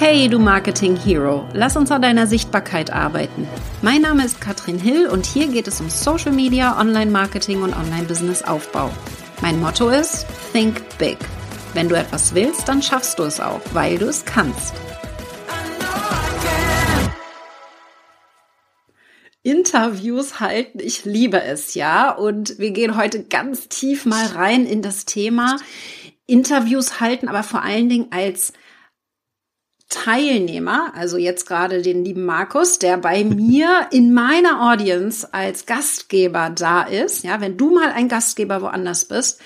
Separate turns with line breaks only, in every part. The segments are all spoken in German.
Hey, du Marketing Hero, lass uns an deiner Sichtbarkeit arbeiten. Mein Name ist Katrin Hill und hier geht es um Social Media, Online Marketing und Online Business Aufbau. Mein Motto ist Think Big. Wenn du etwas willst, dann schaffst du es auch, weil du es kannst. Interviews halten, ich liebe es, ja. Und wir gehen heute ganz tief mal rein in das Thema Interviews halten, aber vor allen Dingen als Teilnehmer, also jetzt gerade den lieben Markus, der bei mir in meiner Audience als Gastgeber da ist. Ja, wenn du mal ein Gastgeber woanders bist,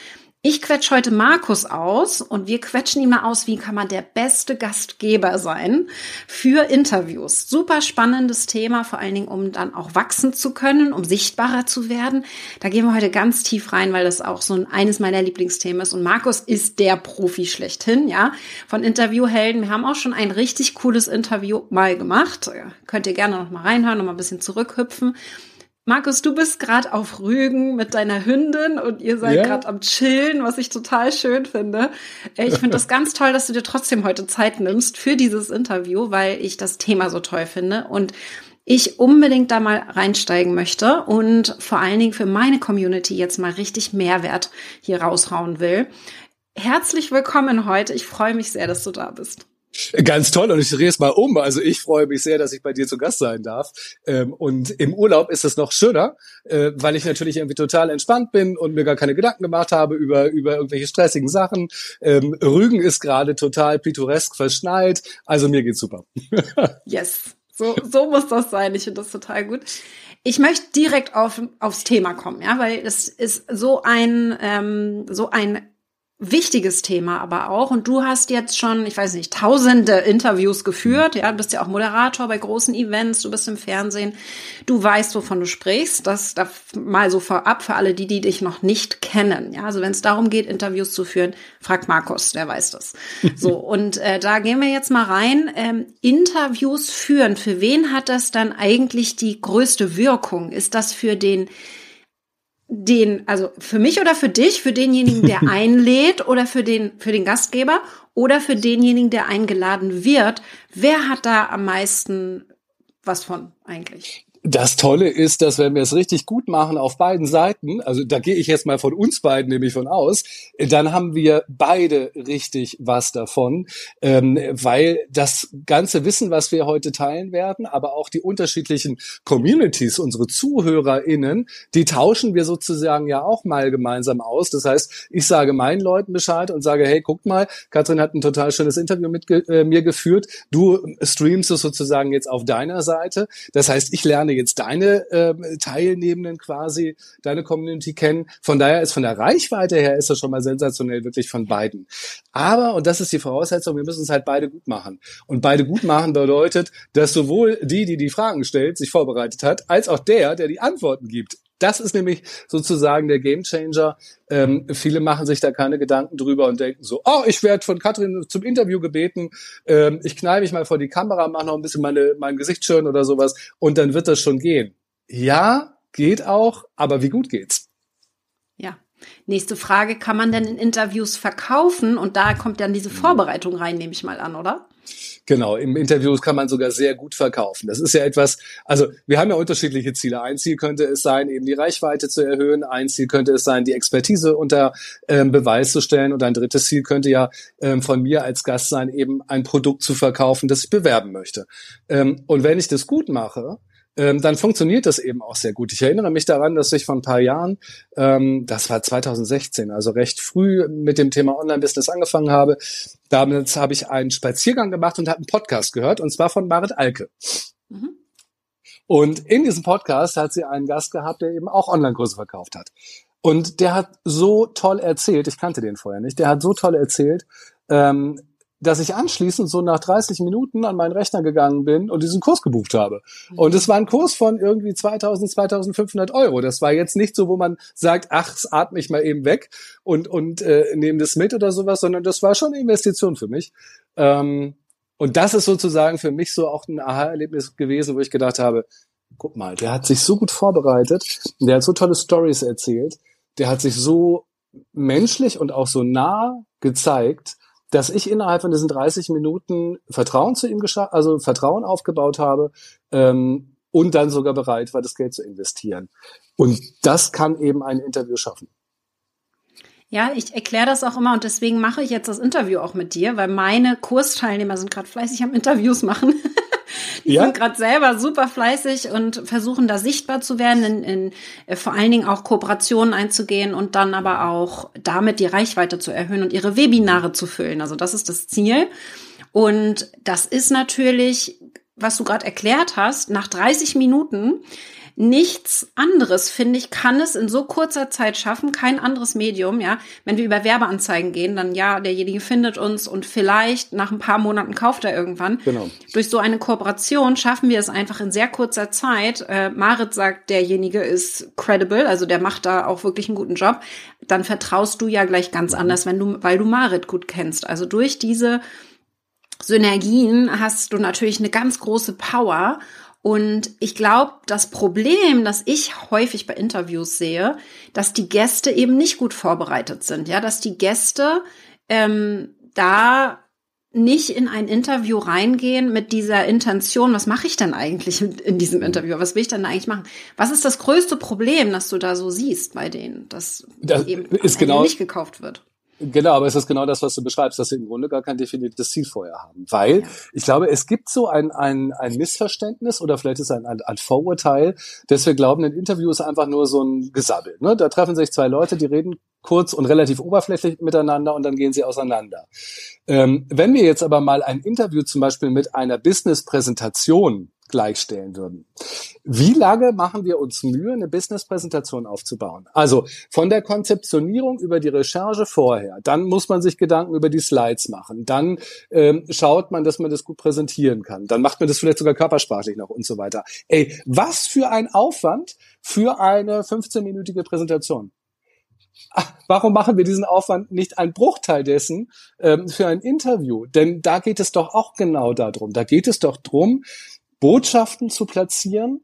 ich quetsch heute Markus aus und wir quetschen ihn mal aus, wie kann man der beste Gastgeber sein für Interviews. Super spannendes Thema, vor allen Dingen, um dann auch wachsen zu können, um sichtbarer zu werden. Da gehen wir heute ganz tief rein, weil das auch so ein, eines meiner Lieblingsthemen ist. Und Markus ist der Profi schlechthin, ja, von Interviewhelden. Wir haben auch schon ein richtig cooles Interview mal gemacht. Könnt ihr gerne noch mal reinhören, noch mal ein bisschen zurückhüpfen. Markus, du bist gerade auf Rügen mit deiner Hündin und ihr seid ja. gerade am Chillen, was ich total schön finde. Äh, ich finde das ganz toll, dass du dir trotzdem heute Zeit nimmst für dieses Interview, weil ich das Thema so toll finde und ich unbedingt da mal reinsteigen möchte und vor allen Dingen für meine Community jetzt mal richtig Mehrwert hier raushauen will. Herzlich willkommen heute. Ich freue mich sehr, dass du da bist.
Ganz toll und ich drehe es mal um. Also ich freue mich sehr, dass ich bei dir zu Gast sein darf. Ähm, und im Urlaub ist es noch schöner, äh, weil ich natürlich irgendwie total entspannt bin und mir gar keine Gedanken gemacht habe über, über irgendwelche stressigen Sachen. Ähm, Rügen ist gerade total pittoresk verschneit. Also mir geht's super.
yes. So, so muss das sein. Ich finde das total gut. Ich möchte direkt auf, aufs Thema kommen, ja, weil es ist so ein, ähm, so ein wichtiges Thema aber auch. Und du hast jetzt schon, ich weiß nicht, tausende Interviews geführt. Ja, du bist ja auch Moderator bei großen Events, du bist im Fernsehen. Du weißt, wovon du sprichst. Das, das mal so vorab für alle die, die dich noch nicht kennen. Ja, also wenn es darum geht, Interviews zu führen, frag Markus, der weiß das. So, und äh, da gehen wir jetzt mal rein. Ähm, Interviews führen, für wen hat das dann eigentlich die größte Wirkung? Ist das für den den, also für mich oder für dich, für denjenigen, der einlädt oder für den, für den Gastgeber oder für denjenigen, der eingeladen wird, wer hat da am meisten was von eigentlich?
Das Tolle ist, dass wenn wir es richtig gut machen auf beiden Seiten, also da gehe ich jetzt mal von uns beiden nämlich von aus, dann haben wir beide richtig was davon, ähm, weil das ganze Wissen, was wir heute teilen werden, aber auch die unterschiedlichen Communities, unsere ZuhörerInnen, die tauschen wir sozusagen ja auch mal gemeinsam aus. Das heißt, ich sage meinen Leuten Bescheid und sage, hey, guck mal, Katrin hat ein total schönes Interview mit äh, mir geführt. Du streamst es sozusagen jetzt auf deiner Seite. Das heißt, ich lerne lerne jetzt deine äh, Teilnehmenden quasi, deine Community kennen. Von daher ist von der Reichweite her ist das schon mal sensationell wirklich von beiden. Aber, und das ist die Voraussetzung, wir müssen es halt beide gut machen. Und beide gut machen bedeutet, dass sowohl die, die die Fragen stellt, sich vorbereitet hat, als auch der, der die Antworten gibt, das ist nämlich sozusagen der Gamechanger. Ähm, viele machen sich da keine Gedanken drüber und denken so, oh, ich werde von Katrin zum Interview gebeten, ähm, ich knall mich mal vor die Kamera, mache noch ein bisschen meine, mein Gesicht schön oder sowas und dann wird das schon gehen. Ja, geht auch, aber wie gut geht's?
Ja. Nächste Frage, kann man denn in Interviews verkaufen? Und da kommt dann diese Vorbereitung rein, nehme ich mal an, oder?
Genau, im Interview kann man sogar sehr gut verkaufen. Das ist ja etwas, also wir haben ja unterschiedliche Ziele. Ein Ziel könnte es sein, eben die Reichweite zu erhöhen. Ein Ziel könnte es sein, die Expertise unter ähm, Beweis zu stellen. Und ein drittes Ziel könnte ja ähm, von mir als Gast sein, eben ein Produkt zu verkaufen, das ich bewerben möchte. Ähm, und wenn ich das gut mache, ähm, dann funktioniert das eben auch sehr gut. Ich erinnere mich daran, dass ich vor ein paar Jahren, ähm, das war 2016, also recht früh mit dem Thema Online-Business angefangen habe. Damals habe ich einen Spaziergang gemacht und habe einen Podcast gehört, und zwar von Marit Alke. Mhm. Und in diesem Podcast hat sie einen Gast gehabt, der eben auch Online-Kurse verkauft hat. Und der hat so toll erzählt, ich kannte den vorher nicht, der hat so toll erzählt, ähm, dass ich anschließend so nach 30 Minuten an meinen Rechner gegangen bin und diesen Kurs gebucht habe. Mhm. Und es war ein Kurs von irgendwie 2000, 2500 Euro. Das war jetzt nicht so, wo man sagt, ach, atme ich mal eben weg und, und äh, nehme das mit oder sowas, sondern das war schon eine Investition für mich. Ähm, und das ist sozusagen für mich so auch ein Aha-Erlebnis gewesen, wo ich gedacht habe, guck mal, der hat sich so gut vorbereitet, der hat so tolle Stories erzählt, der hat sich so menschlich und auch so nah gezeigt, dass ich innerhalb von diesen 30 Minuten Vertrauen zu ihm geschafft, also Vertrauen aufgebaut habe ähm, und dann sogar bereit war, das Geld zu investieren. Und das kann eben ein Interview schaffen.
Ja, ich erkläre das auch immer und deswegen mache ich jetzt das Interview auch mit dir, weil meine Kursteilnehmer sind gerade fleißig am Interviews machen. Die ja? sind gerade selber super fleißig und versuchen da sichtbar zu werden, in, in äh, vor allen Dingen auch Kooperationen einzugehen und dann aber auch damit die Reichweite zu erhöhen und ihre Webinare zu füllen. Also das ist das Ziel. Und das ist natürlich, was du gerade erklärt hast, nach 30 Minuten Nichts anderes, finde ich, kann es in so kurzer Zeit schaffen, kein anderes Medium, ja. Wenn wir über Werbeanzeigen gehen, dann ja, derjenige findet uns und vielleicht nach ein paar Monaten kauft er irgendwann. Genau. Durch so eine Kooperation schaffen wir es einfach in sehr kurzer Zeit. Äh, Marit sagt, derjenige ist credible, also der macht da auch wirklich einen guten Job. Dann vertraust du ja gleich ganz anders, wenn du, weil du Marit gut kennst. Also durch diese Synergien hast du natürlich eine ganz große Power und ich glaube, das Problem, das ich häufig bei Interviews sehe, dass die Gäste eben nicht gut vorbereitet sind, ja, dass die Gäste ähm, da nicht in ein Interview reingehen mit dieser Intention, was mache ich denn eigentlich in diesem mhm. Interview? Was will ich denn eigentlich machen? Was ist das größte Problem, das du da so siehst bei denen, dass
das
eben
ist genau,
nicht gekauft wird?
Genau, aber es ist genau das, was du beschreibst, dass sie im Grunde gar kein definiertes Ziel vorher haben. Weil ja. ich glaube, es gibt so ein, ein, ein Missverständnis oder vielleicht ist ein, ein, ein Vorurteil, dass wir glauben, ein Interview ist einfach nur so ein Gesabbel. Ne? Da treffen sich zwei Leute, die reden kurz und relativ oberflächlich miteinander und dann gehen sie auseinander. Ähm, wenn wir jetzt aber mal ein Interview zum Beispiel mit einer Business-Präsentation gleichstellen würden. Wie lange machen wir uns Mühe, eine Business-Präsentation aufzubauen? Also von der Konzeptionierung über die Recherche vorher, dann muss man sich Gedanken über die Slides machen, dann ähm, schaut man, dass man das gut präsentieren kann, dann macht man das vielleicht sogar körpersprachlich noch und so weiter. Ey, was für ein Aufwand für eine 15-minütige Präsentation? Ach, warum machen wir diesen Aufwand nicht ein Bruchteil dessen ähm, für ein Interview? Denn da geht es doch auch genau darum. Da geht es doch drum, Botschaften zu platzieren,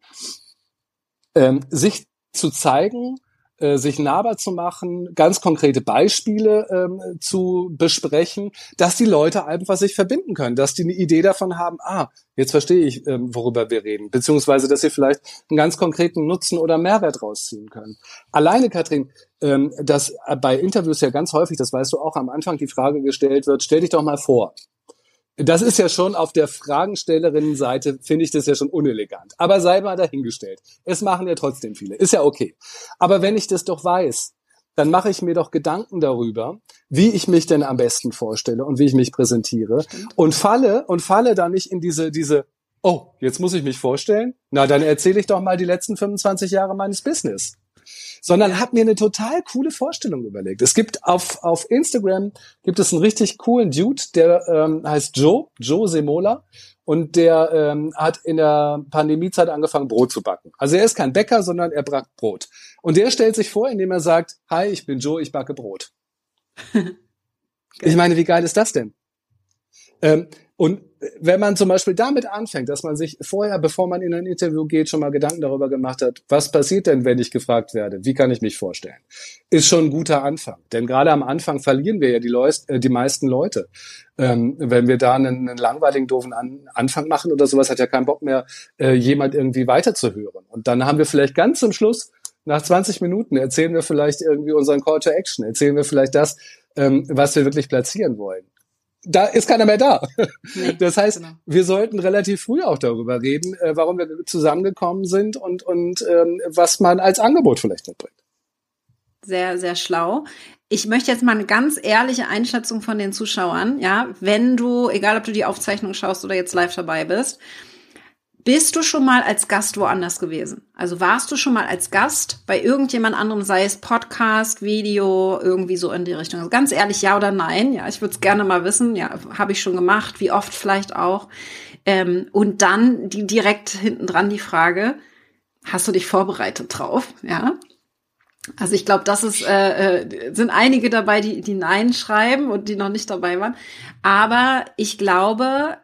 ähm, sich zu zeigen, äh, sich nahbar zu machen, ganz konkrete Beispiele ähm, zu besprechen, dass die Leute einfach sich verbinden können, dass die eine Idee davon haben, ah, jetzt verstehe ich, ähm, worüber wir reden, beziehungsweise, dass sie vielleicht einen ganz konkreten Nutzen oder Mehrwert rausziehen können. Alleine, Katrin, ähm, dass bei Interviews ja ganz häufig, das weißt du auch, am Anfang die Frage gestellt wird, stell dich doch mal vor das ist ja schon auf der Fragenstellerinnenseite, finde ich das ja schon unelegant. Aber sei mal dahingestellt. Es machen ja trotzdem viele. Ist ja okay. Aber wenn ich das doch weiß, dann mache ich mir doch Gedanken darüber, wie ich mich denn am besten vorstelle und wie ich mich präsentiere und falle und falle da nicht in diese diese oh, jetzt muss ich mich vorstellen. Na, dann erzähle ich doch mal die letzten 25 Jahre meines Business sondern habe mir eine total coole Vorstellung überlegt. Es gibt auf, auf Instagram gibt es einen richtig coolen Dude, der ähm, heißt Joe, Joe Semola. Und der ähm, hat in der Pandemiezeit angefangen, Brot zu backen. Also er ist kein Bäcker, sondern er backt Brot. Und der stellt sich vor, indem er sagt, hi, ich bin Joe, ich backe Brot. ich meine, wie geil ist das denn? Ähm, und wenn man zum Beispiel damit anfängt, dass man sich vorher, bevor man in ein Interview geht, schon mal Gedanken darüber gemacht hat, was passiert denn, wenn ich gefragt werde? Wie kann ich mich vorstellen? Ist schon ein guter Anfang. Denn gerade am Anfang verlieren wir ja die, Leute, äh, die meisten Leute. Ähm, wenn wir da einen, einen langweiligen, doofen An Anfang machen oder sowas, hat ja keinen Bock mehr, äh, jemand irgendwie weiterzuhören. Und dann haben wir vielleicht ganz zum Schluss, nach 20 Minuten, erzählen wir vielleicht irgendwie unseren Call to Action, erzählen wir vielleicht das, ähm, was wir wirklich platzieren wollen da ist keiner mehr da. Nee, das heißt, genau. wir sollten relativ früh auch darüber reden, äh, warum wir zusammengekommen sind und, und ähm, was man als Angebot vielleicht mitbringt.
Sehr, sehr schlau. Ich möchte jetzt mal eine ganz ehrliche Einschätzung von den Zuschauern, ja, wenn du, egal ob du die Aufzeichnung schaust oder jetzt live dabei bist, bist du schon mal als Gast woanders gewesen? Also warst du schon mal als Gast bei irgendjemand anderem, sei es Podcast, Video, irgendwie so in die Richtung? Also ganz ehrlich, ja oder nein? Ja, ich würde es gerne mal wissen. Ja, habe ich schon gemacht. Wie oft vielleicht auch? Ähm, und dann die direkt hinten dran die Frage: Hast du dich vorbereitet drauf? Ja. Also ich glaube, das ist äh, äh, sind einige dabei, die die Nein schreiben und die noch nicht dabei waren. Aber ich glaube,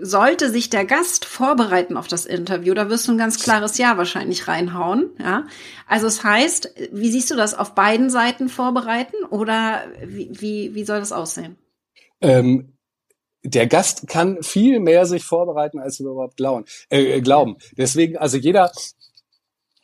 sollte sich der Gast vorbereiten auf das Interview, da wirst du ein ganz klares Ja wahrscheinlich reinhauen, ja. Also es heißt, wie siehst du das auf beiden Seiten vorbereiten oder wie, wie, wie soll das aussehen?
Ähm, der Gast kann viel mehr sich vorbereiten, als wir überhaupt glauben. Äh, glauben. Deswegen, also jeder,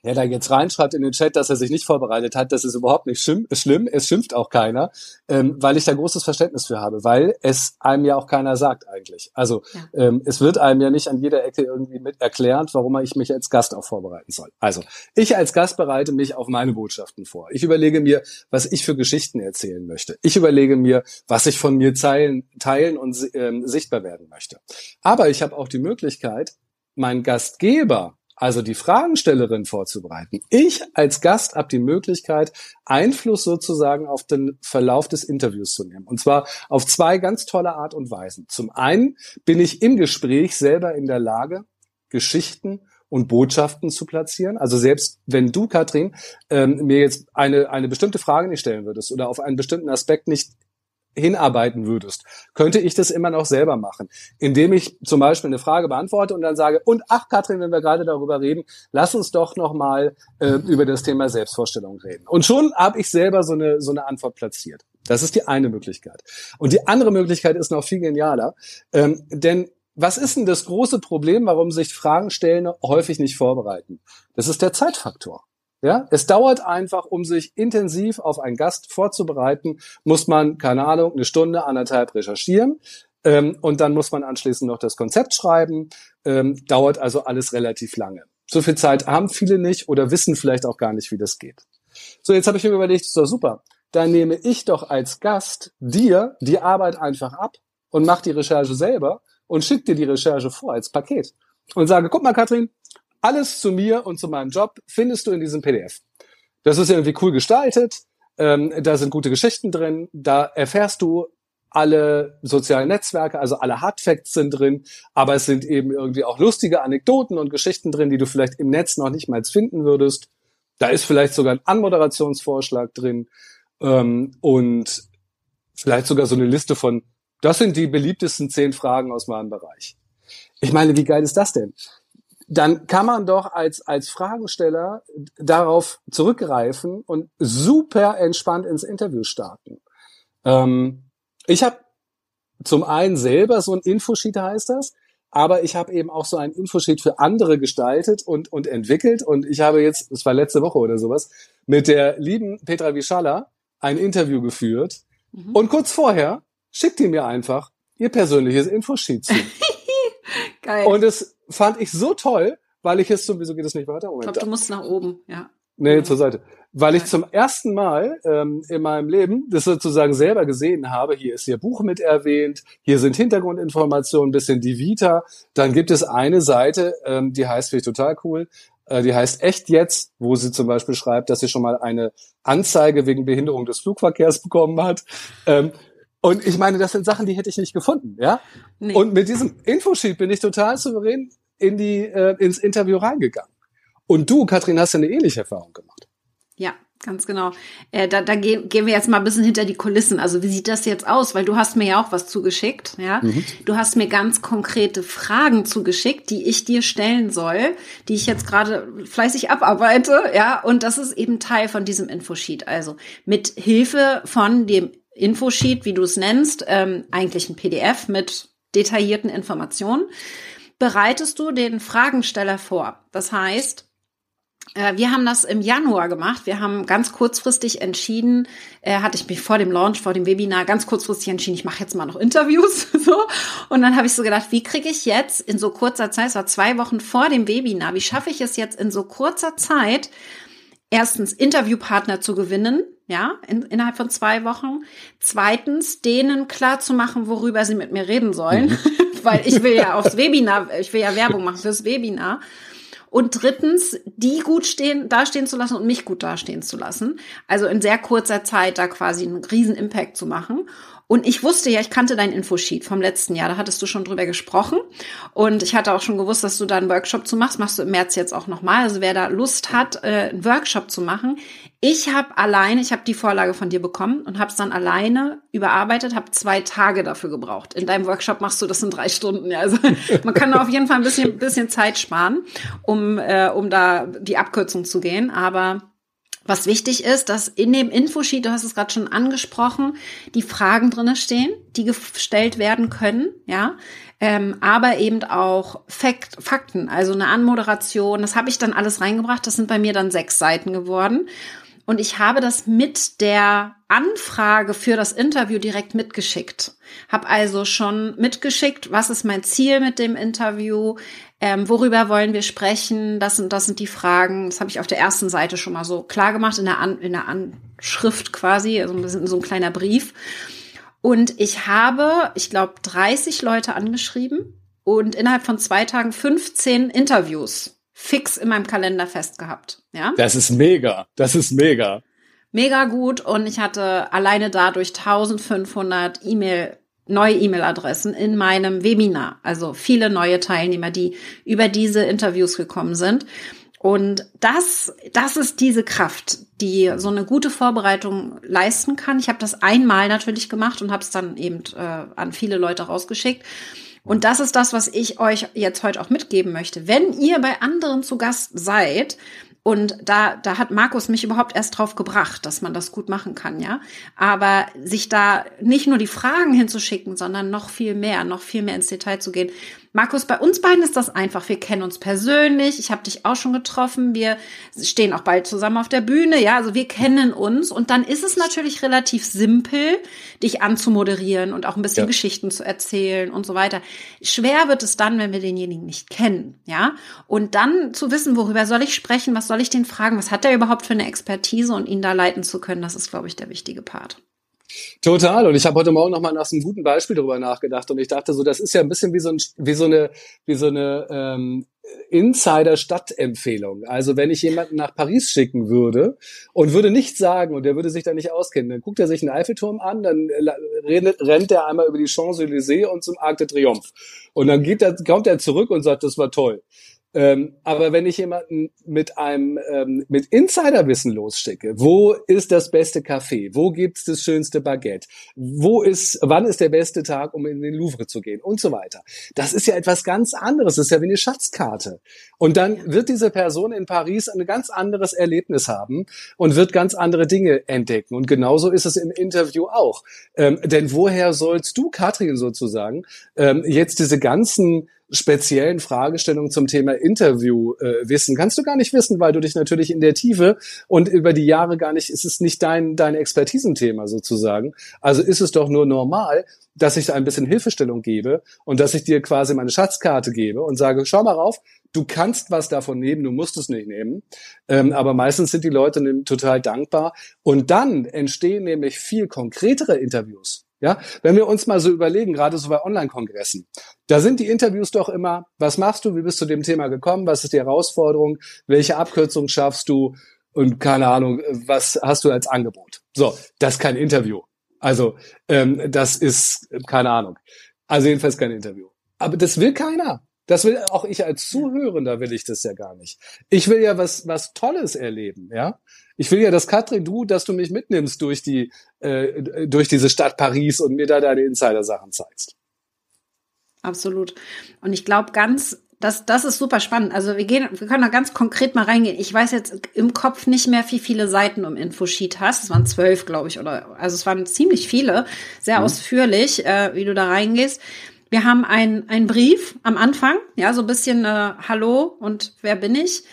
der da jetzt reinschreibt in den Chat, dass er sich nicht vorbereitet hat, das ist überhaupt nicht schlimm. schlimm. Es schimpft auch keiner, ähm, weil ich da großes Verständnis für habe, weil es einem ja auch keiner sagt eigentlich. Also ja. ähm, es wird einem ja nicht an jeder Ecke irgendwie mit erklärt, warum ich mich als Gast auch vorbereiten soll. Also ich als Gast bereite mich auf meine Botschaften vor. Ich überlege mir, was ich für Geschichten erzählen möchte. Ich überlege mir, was ich von mir teilen, teilen und ähm, sichtbar werden möchte. Aber ich habe auch die Möglichkeit, meinen Gastgeber also die Fragenstellerin vorzubereiten. Ich als Gast habe die Möglichkeit, Einfluss sozusagen auf den Verlauf des Interviews zu nehmen. Und zwar auf zwei ganz tolle Art und Weisen. Zum einen bin ich im Gespräch selber in der Lage, Geschichten und Botschaften zu platzieren. Also selbst wenn du, Katrin, ähm, mir jetzt eine, eine bestimmte Frage nicht stellen würdest oder auf einen bestimmten Aspekt nicht hinarbeiten würdest, könnte ich das immer noch selber machen, indem ich zum Beispiel eine Frage beantworte und dann sage, und ach Katrin, wenn wir gerade darüber reden, lass uns doch noch mal äh, über das Thema Selbstvorstellung reden. Und schon habe ich selber so eine, so eine Antwort platziert. Das ist die eine Möglichkeit. Und die andere Möglichkeit ist noch viel genialer, ähm, denn was ist denn das große Problem, warum sich Fragen stellen häufig nicht vorbereiten? Das ist der Zeitfaktor. Ja, es dauert einfach, um sich intensiv auf einen Gast vorzubereiten, muss man, keine Ahnung, eine Stunde, anderthalb recherchieren. Ähm, und dann muss man anschließend noch das Konzept schreiben. Ähm, dauert also alles relativ lange. So viel Zeit haben viele nicht oder wissen vielleicht auch gar nicht, wie das geht. So, jetzt habe ich mir überlegt, doch super. Dann nehme ich doch als Gast dir die Arbeit einfach ab und mach die Recherche selber und schick dir die Recherche vor als Paket. Und sage, guck mal, Katrin, alles zu mir und zu meinem Job findest du in diesem PDF. Das ist irgendwie cool gestaltet. Ähm, da sind gute Geschichten drin. Da erfährst du alle sozialen Netzwerke, also alle Hardfacts sind drin, aber es sind eben irgendwie auch lustige Anekdoten und Geschichten drin, die du vielleicht im Netz noch nicht mal finden würdest. Da ist vielleicht sogar ein Anmoderationsvorschlag drin ähm, und vielleicht sogar so eine Liste von, das sind die beliebtesten zehn Fragen aus meinem Bereich. Ich meine, wie geil ist das denn? Dann kann man doch als, als Fragensteller darauf zurückgreifen und super entspannt ins Interview starten. Ähm, ich habe zum einen selber so ein Infosheet heißt das, aber ich habe eben auch so ein Infosheet für andere gestaltet und, und entwickelt. Und ich habe jetzt, es war letzte Woche oder sowas, mit der lieben Petra Wischalla ein Interview geführt. Mhm. Und kurz vorher schickt die mir einfach ihr persönliches Infosheet zu. Geil. Und es fand ich so toll, weil ich es zum, wieso geht es nicht weiter?
Moment, ich glaube, du musst nach oben, ja.
Nee, zur Seite. Weil ich zum ersten Mal ähm, in meinem Leben das sozusagen selber gesehen habe, hier ist ihr Buch mit erwähnt, hier sind Hintergrundinformationen, bisschen die Vita. Dann gibt es eine Seite, ähm, die heißt, finde ich total cool, äh, die heißt Echt jetzt, wo sie zum Beispiel schreibt, dass sie schon mal eine Anzeige wegen Behinderung des Flugverkehrs bekommen hat. Ähm, und ich meine, das sind Sachen, die hätte ich nicht gefunden, ja. Nee. Und mit diesem Infosheet bin ich total souverän in die äh, ins Interview reingegangen. Und du, Katrin, hast ja eine ähnliche Erfahrung gemacht.
Ja, ganz genau. Äh, da da gehen, gehen wir jetzt mal ein bisschen hinter die Kulissen. Also wie sieht das jetzt aus? Weil du hast mir ja auch was zugeschickt, ja. Mhm. Du hast mir ganz konkrete Fragen zugeschickt, die ich dir stellen soll, die ich jetzt gerade fleißig abarbeite, ja. Und das ist eben Teil von diesem Infosheet. Also mit Hilfe von dem Infosheet, wie du es nennst, ähm, eigentlich ein PDF mit detaillierten Informationen, bereitest du den Fragensteller vor. Das heißt, äh, wir haben das im Januar gemacht. Wir haben ganz kurzfristig entschieden, äh, hatte ich mich vor dem Launch, vor dem Webinar ganz kurzfristig entschieden, ich mache jetzt mal noch Interviews. so. Und dann habe ich so gedacht, wie kriege ich jetzt in so kurzer Zeit, es war zwei Wochen vor dem Webinar, wie schaffe ich es jetzt in so kurzer Zeit, erstens Interviewpartner zu gewinnen, ja, in, innerhalb von zwei Wochen. Zweitens, denen klar zu machen, worüber sie mit mir reden sollen, mhm. weil ich will ja aufs Webinar, ich will ja Werbung machen fürs Webinar. Und drittens, die gut stehen, dastehen zu lassen und mich gut dastehen zu lassen. Also in sehr kurzer Zeit da quasi einen riesen Impact zu machen. Und ich wusste ja, ich kannte dein Infosheet vom letzten Jahr, da hattest du schon drüber gesprochen. Und ich hatte auch schon gewusst, dass du da einen Workshop zu machst, machst du im März jetzt auch nochmal. Also wer da Lust hat, äh, einen Workshop zu machen, ich habe alleine, ich habe die Vorlage von dir bekommen und habe es dann alleine überarbeitet, habe zwei Tage dafür gebraucht. In deinem Workshop machst du das in drei Stunden. Ja. Also man kann auf jeden Fall ein bisschen, bisschen Zeit sparen, um, äh, um da die Abkürzung zu gehen. Aber was wichtig ist, dass in dem Infosheet, du hast es gerade schon angesprochen, die Fragen drinne stehen, die gestellt werden können, ja, ähm, aber eben auch Fakt, Fakten, also eine Anmoderation. Das habe ich dann alles reingebracht. Das sind bei mir dann sechs Seiten geworden. Und ich habe das mit der Anfrage für das Interview direkt mitgeschickt. Hab also schon mitgeschickt, was ist mein Ziel mit dem Interview, ähm, worüber wollen wir sprechen, das sind, das sind die Fragen. Das habe ich auf der ersten Seite schon mal so klar gemacht, in der, An in der Anschrift quasi, also so ein kleiner Brief. Und ich habe, ich glaube, 30 Leute angeschrieben und innerhalb von zwei Tagen 15 Interviews fix in meinem Kalender festgehabt. Ja.
Das ist mega. Das ist mega.
Mega gut. Und ich hatte alleine dadurch 1500 E-Mail neue E-Mail-Adressen in meinem Webinar. Also viele neue Teilnehmer, die über diese Interviews gekommen sind. Und das, das ist diese Kraft, die so eine gute Vorbereitung leisten kann. Ich habe das einmal natürlich gemacht und habe es dann eben äh, an viele Leute rausgeschickt. Und das ist das, was ich euch jetzt heute auch mitgeben möchte. Wenn ihr bei anderen zu Gast seid, und da, da hat Markus mich überhaupt erst drauf gebracht, dass man das gut machen kann, ja. Aber sich da nicht nur die Fragen hinzuschicken, sondern noch viel mehr, noch viel mehr ins Detail zu gehen, Markus, bei uns beiden ist das einfach. Wir kennen uns persönlich. Ich habe dich auch schon getroffen. Wir stehen auch bald zusammen auf der Bühne. Ja, also wir kennen uns. Und dann ist es natürlich relativ simpel, dich anzumoderieren und auch ein bisschen ja. Geschichten zu erzählen und so weiter. Schwer wird es dann, wenn wir denjenigen nicht kennen. Ja, und dann zu wissen, worüber soll ich sprechen? Was soll ich den fragen? Was hat er überhaupt für eine Expertise und ihn da leiten zu können? Das ist, glaube ich, der wichtige Part.
Total. Und ich habe heute Morgen noch mal nach so einem guten Beispiel darüber nachgedacht und ich dachte so, das ist ja ein bisschen wie so, ein, wie so eine, wie so eine ähm, Insider-Stadtempfehlung. Also wenn ich jemanden nach Paris schicken würde und würde nichts sagen und der würde sich da nicht auskennen, dann guckt er sich einen Eiffelturm an, dann rennt er einmal über die Champs-Élysées und zum Arc de Triomphe. Und dann geht er, kommt er zurück und sagt, das war toll. Ähm, aber wenn ich jemanden mit einem ähm, mit Insiderwissen losschicke, wo ist das beste Café, wo gibt's das schönste Baguette, wo ist, wann ist der beste Tag, um in den Louvre zu gehen und so weiter. Das ist ja etwas ganz anderes. Das ist ja wie eine Schatzkarte. Und dann wird diese Person in Paris ein ganz anderes Erlebnis haben und wird ganz andere Dinge entdecken. Und genauso ist es im Interview auch. Ähm, denn woher sollst du, Katrin sozusagen, ähm, jetzt diese ganzen speziellen Fragestellungen zum Thema Interview äh, wissen. Kannst du gar nicht wissen, weil du dich natürlich in der Tiefe und über die Jahre gar nicht, ist es nicht dein, dein Expertisenthema sozusagen. Also ist es doch nur normal, dass ich ein bisschen Hilfestellung gebe und dass ich dir quasi meine Schatzkarte gebe und sage, schau mal rauf, du kannst was davon nehmen, du musst es nicht nehmen. Ähm, aber meistens sind die Leute total dankbar. Und dann entstehen nämlich viel konkretere Interviews. Ja, wenn wir uns mal so überlegen, gerade so bei Online-Kongressen, da sind die Interviews doch immer, was machst du, wie bist du dem Thema gekommen, was ist die Herausforderung, welche Abkürzung schaffst du und keine Ahnung, was hast du als Angebot. So, das ist kein Interview. Also ähm, das ist keine Ahnung. Also jedenfalls kein Interview. Aber das will keiner. Das will auch ich als Zuhörender will ich das ja gar nicht. Ich will ja was was Tolles erleben, ja. Ich will ja, dass Katrin, du, dass du mich mitnimmst durch die, äh, durch diese Stadt Paris und mir da deine Insider-Sachen zeigst.
Absolut. Und ich glaube ganz, das, das ist super spannend. Also wir gehen, wir können da ganz konkret mal reingehen. Ich weiß jetzt im Kopf nicht mehr, wie viele Seiten um Infosheet hast. Es waren zwölf, glaube ich, oder also es waren ziemlich viele, sehr mhm. ausführlich, äh, wie du da reingehst. Wir haben ein ein Brief am Anfang, ja, so ein bisschen äh, Hallo und wer bin ich?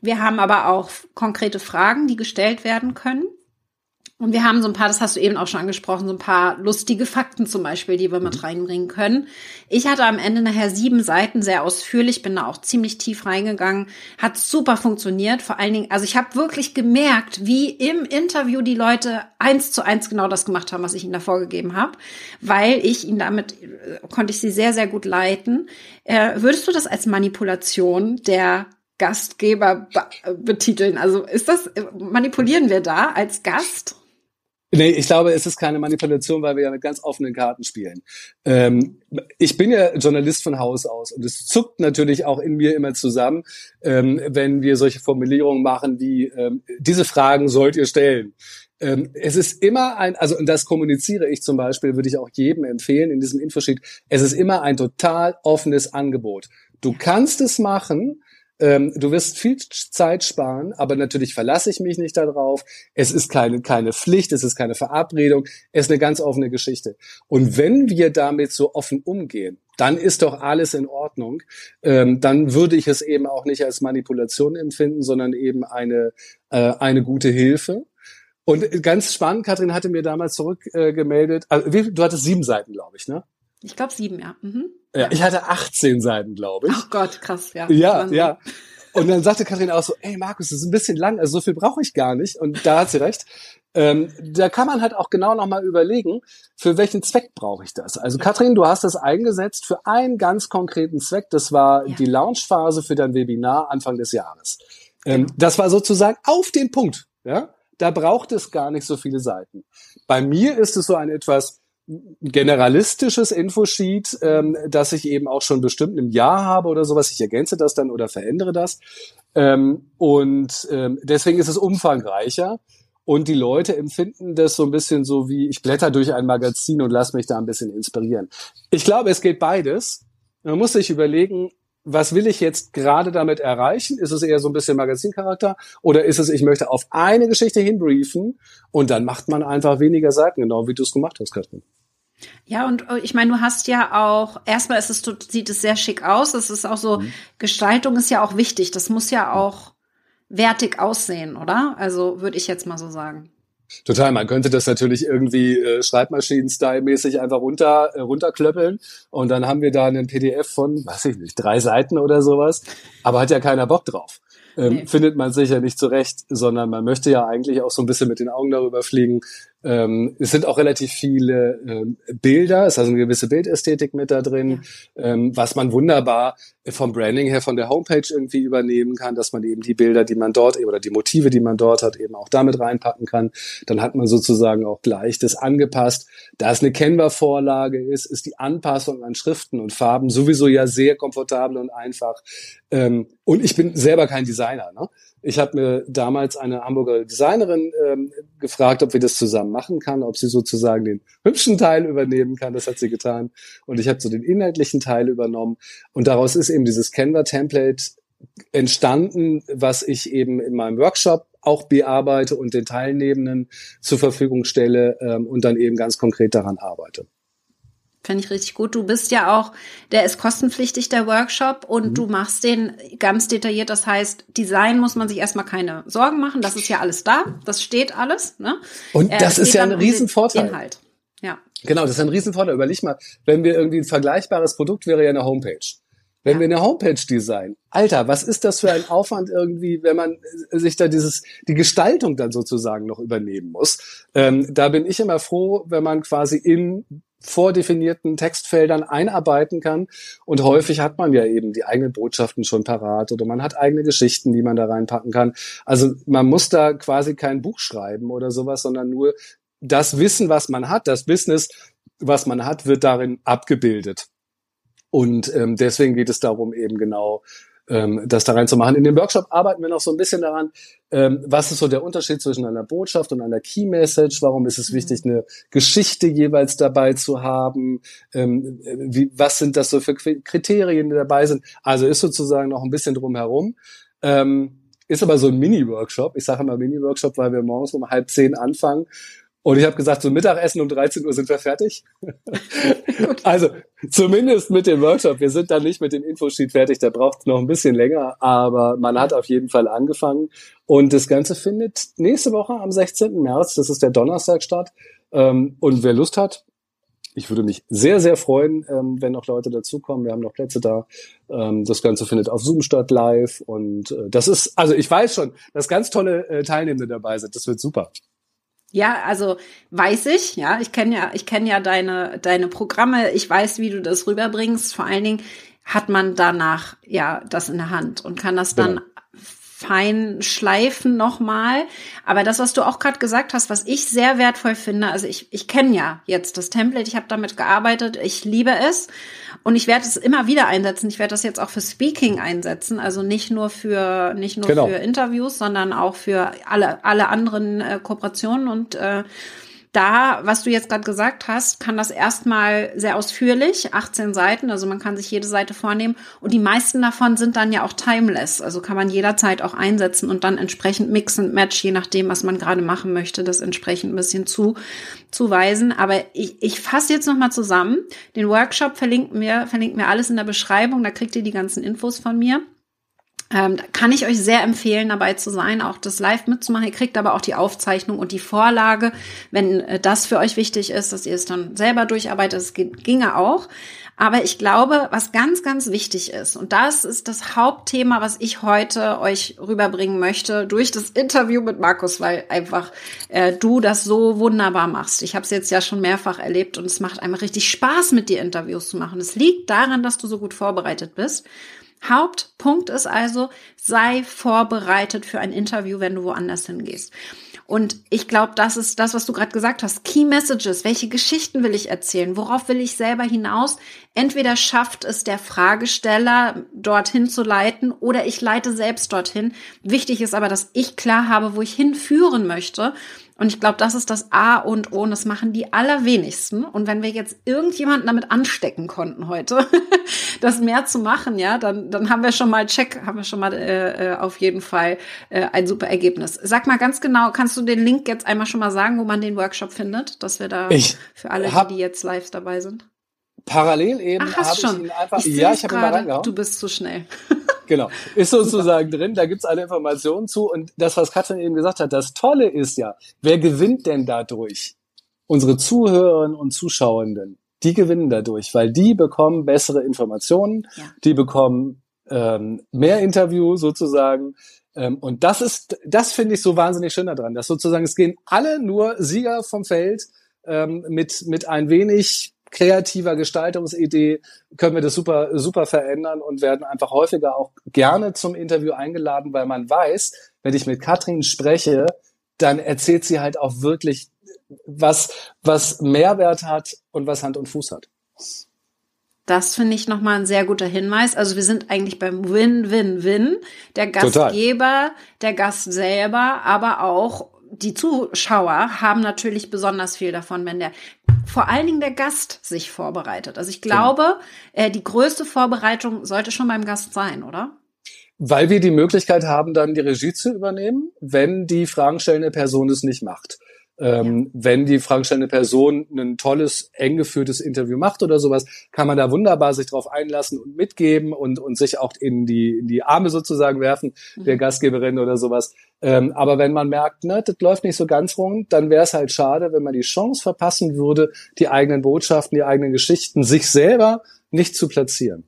Wir haben aber auch konkrete Fragen, die gestellt werden können. Und wir haben so ein paar, das hast du eben auch schon angesprochen, so ein paar lustige Fakten zum Beispiel, die wir mit mhm. reinbringen können. Ich hatte am Ende nachher sieben Seiten, sehr ausführlich, bin da auch ziemlich tief reingegangen, hat super funktioniert. Vor allen Dingen, also ich habe wirklich gemerkt, wie im Interview die Leute eins zu eins genau das gemacht haben, was ich ihnen da vorgegeben habe, weil ich ihnen damit, äh, konnte ich sie sehr, sehr gut leiten. Äh, würdest du das als Manipulation der Gastgeber betiteln. Also ist das, manipulieren wir da als Gast?
Nee, ich glaube, es ist keine Manipulation, weil wir ja mit ganz offenen Karten spielen. Ähm, ich bin ja Journalist von Haus aus und es zuckt natürlich auch in mir immer zusammen, ähm, wenn wir solche Formulierungen machen wie, ähm, diese Fragen sollt ihr stellen. Ähm, es ist immer ein, also und das kommuniziere ich zum Beispiel, würde ich auch jedem empfehlen in diesem Infosheet, es ist immer ein total offenes Angebot. Du kannst es machen, ähm, du wirst viel Zeit sparen, aber natürlich verlasse ich mich nicht darauf. Es ist keine, keine Pflicht, es ist keine Verabredung, es ist eine ganz offene Geschichte. Und wenn wir damit so offen umgehen, dann ist doch alles in Ordnung. Ähm, dann würde ich es eben auch nicht als Manipulation empfinden, sondern eben eine, äh, eine gute Hilfe. Und ganz spannend, Katrin hatte mir damals zurückgemeldet, äh, also, du hattest sieben Seiten, glaube ich, ne?
Ich glaube sieben, ja. Mhm.
Ja, ich hatte 18 Seiten, glaube ich.
Ach Gott, krass, ja.
Ja, Wahnsinn. ja. Und dann sagte Kathrin auch so, ey Markus, das ist ein bisschen lang, also so viel brauche ich gar nicht. Und da hat sie recht. Ähm, da kann man halt auch genau nochmal überlegen, für welchen Zweck brauche ich das. Also Kathrin, du hast das eingesetzt für einen ganz konkreten Zweck. Das war ja. die Launchphase für dein Webinar Anfang des Jahres. Ähm, genau. Das war sozusagen auf den Punkt. Ja, da braucht es gar nicht so viele Seiten. Bei mir ist es so ein etwas generalistisches Infosheet, ähm, das ich eben auch schon bestimmt im Jahr habe oder sowas. Ich ergänze das dann oder verändere das. Ähm, und ähm, deswegen ist es umfangreicher. Und die Leute empfinden das so ein bisschen so wie, ich blätter durch ein Magazin und lass mich da ein bisschen inspirieren. Ich glaube, es geht beides. Man muss sich überlegen, was will ich jetzt gerade damit erreichen? Ist es eher so ein bisschen Magazincharakter oder ist es, ich möchte auf eine Geschichte hinbriefen und dann macht man einfach weniger Seiten, genau wie du es gemacht hast, Katrin.
Ja, und äh, ich meine, du hast ja auch, erstmal ist es, sieht es sehr schick aus. Es ist auch so, mhm. Gestaltung ist ja auch wichtig. Das muss ja auch wertig aussehen, oder? Also würde ich jetzt mal so sagen.
Total, man könnte das natürlich irgendwie äh, Schreibmaschinen-Style-mäßig einfach runter, äh, runterklöppeln und dann haben wir da einen PDF von, weiß ich nicht, drei Seiten oder sowas, aber hat ja keiner Bock drauf ähm, nee. findet man sicher nicht zurecht, sondern man möchte ja eigentlich auch so ein bisschen mit den Augen darüber fliegen. Ähm, es sind auch relativ viele ähm, Bilder, es ist also eine gewisse Bildästhetik mit da drin, ja. ähm, was man wunderbar vom Branding her von der Homepage irgendwie übernehmen kann, dass man eben die Bilder, die man dort oder die Motive, die man dort hat, eben auch damit reinpacken kann. Dann hat man sozusagen auch gleich das angepasst. Da es eine Canva-Vorlage ist, ist die Anpassung an Schriften und Farben sowieso ja sehr komfortabel und einfach. Ähm, und ich bin selber kein Designer. Ne? Ich habe mir damals eine Hamburger Designerin ähm, gefragt, ob wir das zusammen machen kann, ob sie sozusagen den hübschen Teil übernehmen kann. Das hat sie getan. Und ich habe so den inhaltlichen Teil übernommen. Und daraus ist eben dieses Canva-Template entstanden, was ich eben in meinem Workshop auch bearbeite und den Teilnehmenden zur Verfügung stelle ähm, und dann eben ganz konkret daran arbeite.
Finde ich richtig gut. Du bist ja auch, der ist kostenpflichtig, der Workshop, und mhm. du machst den ganz detailliert. Das heißt, Design muss man sich erstmal keine Sorgen machen. Das ist ja alles da. Das steht alles. Ne?
Und äh, das ist ja ein Riesenvorteil.
Inhalt. Ja.
Genau, das ist ein Riesenvorteil. Überleg mal, wenn wir irgendwie ein vergleichbares Produkt wäre ja eine Homepage. Wenn ja. wir eine Homepage designen, Alter, was ist das für ein Aufwand irgendwie, wenn man sich da dieses, die Gestaltung dann sozusagen noch übernehmen muss? Ähm, da bin ich immer froh, wenn man quasi in vordefinierten Textfeldern einarbeiten kann. Und häufig hat man ja eben die eigenen Botschaften schon parat oder man hat eigene Geschichten, die man da reinpacken kann. Also man muss da quasi kein Buch schreiben oder sowas, sondern nur das Wissen, was man hat, das Business, was man hat, wird darin abgebildet. Und ähm, deswegen geht es darum, eben genau ähm, das da reinzumachen. In dem Workshop arbeiten wir noch so ein bisschen daran, ähm, was ist so der Unterschied zwischen einer Botschaft und einer Key Message? Warum ist es mhm. wichtig, eine Geschichte jeweils dabei zu haben? Ähm, wie, was sind das so für Kriterien, die dabei sind? Also ist sozusagen noch ein bisschen drumherum. Ähm, ist aber so ein Mini-Workshop. Ich sage immer Mini-Workshop, weil wir morgens um halb zehn anfangen und ich habe gesagt, so Mittagessen um 13 Uhr sind wir fertig. also zumindest mit dem Workshop. Wir sind dann nicht mit dem Infosheet fertig, da braucht es noch ein bisschen länger, aber man hat auf jeden Fall angefangen. Und das Ganze findet nächste Woche am 16. März, das ist der Donnerstag statt. Ähm, und wer Lust hat, ich würde mich sehr, sehr freuen, ähm, wenn noch Leute dazukommen. Wir haben noch Plätze da. Ähm, das Ganze findet auf Zoom statt live. Und äh, das ist, also ich weiß schon, dass ganz tolle äh, Teilnehmende dabei sind. Das wird super.
Ja, also weiß ich, ja, ich kenne ja, ich kenne ja deine deine Programme, ich weiß, wie du das rüberbringst. Vor allen Dingen hat man danach ja das in der Hand und kann das dann genau fein schleifen nochmal. Aber das, was du auch gerade gesagt hast, was ich sehr wertvoll finde, also ich, ich kenne ja jetzt das Template, ich habe damit gearbeitet, ich liebe es und ich werde es immer wieder einsetzen. Ich werde das jetzt auch für Speaking einsetzen, also nicht nur für nicht nur genau. für Interviews, sondern auch für alle alle anderen äh, Kooperationen und äh, da, was du jetzt gerade gesagt hast, kann das erstmal sehr ausführlich, 18 Seiten, also man kann sich jede Seite vornehmen und die meisten davon sind dann ja auch timeless, also kann man jederzeit auch einsetzen und dann entsprechend mix und match, je nachdem, was man gerade machen möchte, das entsprechend ein bisschen zu, zuweisen. Aber ich, ich fasse jetzt nochmal zusammen. Den Workshop verlinkt mir, verlinkt mir alles in der Beschreibung, da kriegt ihr die ganzen Infos von mir. Ähm, kann ich euch sehr empfehlen, dabei zu sein, auch das live mitzumachen. Ihr kriegt aber auch die Aufzeichnung und die Vorlage, wenn äh, das für euch wichtig ist, dass ihr es dann selber durcharbeitet. Das ginge auch. Aber ich glaube, was ganz, ganz wichtig ist, und das ist das Hauptthema, was ich heute euch rüberbringen möchte durch das Interview mit Markus, weil einfach äh, du das so wunderbar machst. Ich habe es jetzt ja schon mehrfach erlebt und es macht einfach richtig Spaß, mit dir Interviews zu machen. Es liegt daran, dass du so gut vorbereitet bist. Hauptpunkt ist also, sei vorbereitet für ein Interview, wenn du woanders hingehst. Und ich glaube, das ist das, was du gerade gesagt hast. Key Messages. Welche Geschichten will ich erzählen? Worauf will ich selber hinaus? Entweder schafft es der Fragesteller, dorthin zu leiten, oder ich leite selbst dorthin. Wichtig ist aber, dass ich klar habe, wo ich hinführen möchte. Und ich glaube, das ist das A und O und das machen die allerwenigsten. Und wenn wir jetzt irgendjemanden damit anstecken konnten heute, das mehr zu machen, ja, dann, dann haben wir schon mal Check, haben wir schon mal äh, äh, auf jeden Fall äh, ein super Ergebnis. Sag mal ganz genau, kannst du den Link jetzt einmal schon mal sagen, wo man den Workshop findet, dass wir da ich für alle, die, die jetzt live dabei sind?
Parallel eben habe ich ihn einfach, ich ja, ich habe ihn mal reingehauen.
Du bist zu schnell.
Genau. Ist sozusagen drin, da gibt's alle Informationen zu. Und das, was Katrin eben gesagt hat, das Tolle ist ja, wer gewinnt denn dadurch? Unsere Zuhörerinnen und Zuschauenden, die gewinnen dadurch, weil die bekommen bessere Informationen, ja. die bekommen ähm, mehr Interview sozusagen. Ähm, und das ist, das finde ich so wahnsinnig schön daran, dass sozusagen es gehen alle nur Sieger vom Feld ähm, mit, mit ein wenig kreativer Gestaltungsidee können wir das super, super verändern und werden einfach häufiger auch gerne zum Interview eingeladen, weil man weiß, wenn ich mit Katrin spreche, dann erzählt sie halt auch wirklich was, was Mehrwert hat und was Hand und Fuß hat.
Das finde ich nochmal ein sehr guter Hinweis. Also wir sind eigentlich beim Win-Win-Win. Der Gastgeber, Total. der Gast selber, aber auch die Zuschauer haben natürlich besonders viel davon, wenn der vor allen Dingen der Gast sich vorbereitet. Also ich glaube, äh, die größte Vorbereitung sollte schon beim Gast sein, oder?
Weil wir die Möglichkeit haben, dann die Regie zu übernehmen, wenn die fragenstellende Person es nicht macht. Ähm, ja. Wenn die fragestellende Person ein tolles, eng geführtes Interview macht oder sowas, kann man da wunderbar sich drauf einlassen und mitgeben und, und sich auch in die, in die Arme sozusagen werfen, mhm. der Gastgeberin oder sowas. Ähm, aber wenn man merkt, ne, das läuft nicht so ganz rund, dann wäre es halt schade, wenn man die Chance verpassen würde, die eigenen Botschaften, die eigenen Geschichten, sich selber nicht zu platzieren.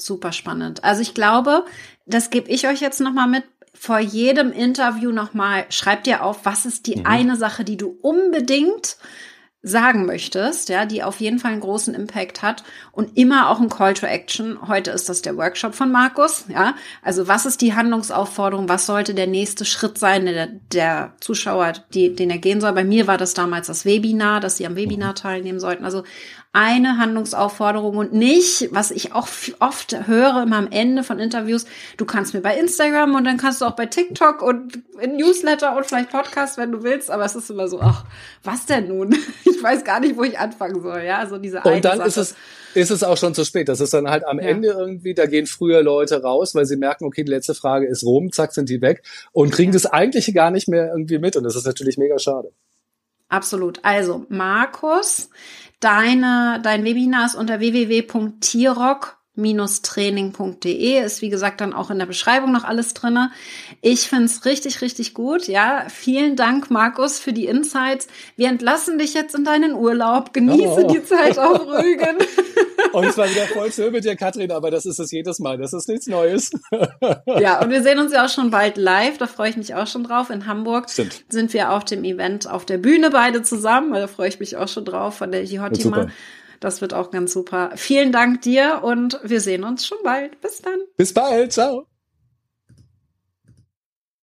Super spannend. Also ich glaube, das gebe ich euch jetzt nochmal mit vor jedem Interview nochmal, schreib dir auf, was ist die mhm. eine Sache, die du unbedingt sagen möchtest, ja, die auf jeden Fall einen großen Impact hat und immer auch ein Call to Action. Heute ist das der Workshop von Markus, ja. Also was ist die Handlungsaufforderung? Was sollte der nächste Schritt sein, der, der Zuschauer, die, den er gehen soll? Bei mir war das damals das Webinar, dass sie am Webinar teilnehmen sollten. Also eine Handlungsaufforderung und nicht, was ich auch oft höre immer am Ende von Interviews, du kannst mir bei Instagram und dann kannst du auch bei TikTok und in Newsletter und vielleicht Podcast, wenn du willst, aber es ist immer so, ach, was denn nun? Ich weiß gar nicht, wo ich anfangen soll, ja, also diese
Und dann Sache. ist es, ist es auch schon zu spät. Das ist dann halt am ja. Ende irgendwie, da gehen früher Leute raus, weil sie merken, okay, die letzte Frage ist rum, zack, sind die weg und kriegen ja. das eigentliche gar nicht mehr irgendwie mit und das ist natürlich mega schade.
Absolut. Also, Markus, deine, dein Webinar ist unter www.tierrock training.de ist wie gesagt dann auch in der Beschreibung noch alles drinne. Ich find's richtig, richtig gut. Ja, vielen Dank, Markus, für die Insights. Wir entlassen dich jetzt in deinen Urlaub. Genieße oh. die Zeit auf Rügen.
und es war wieder voll schön mit dir, Katrin, aber das ist es jedes Mal. Das ist nichts Neues.
ja, und wir sehen uns ja auch schon bald live. Da freue ich mich auch schon drauf. In Hamburg Stimmt. sind wir auf dem Event auf der Bühne beide zusammen. Da freue ich mich auch schon drauf von der Jihotima. Das wird auch ganz super. Vielen Dank dir und wir sehen uns schon bald. Bis dann.
Bis bald. Ciao.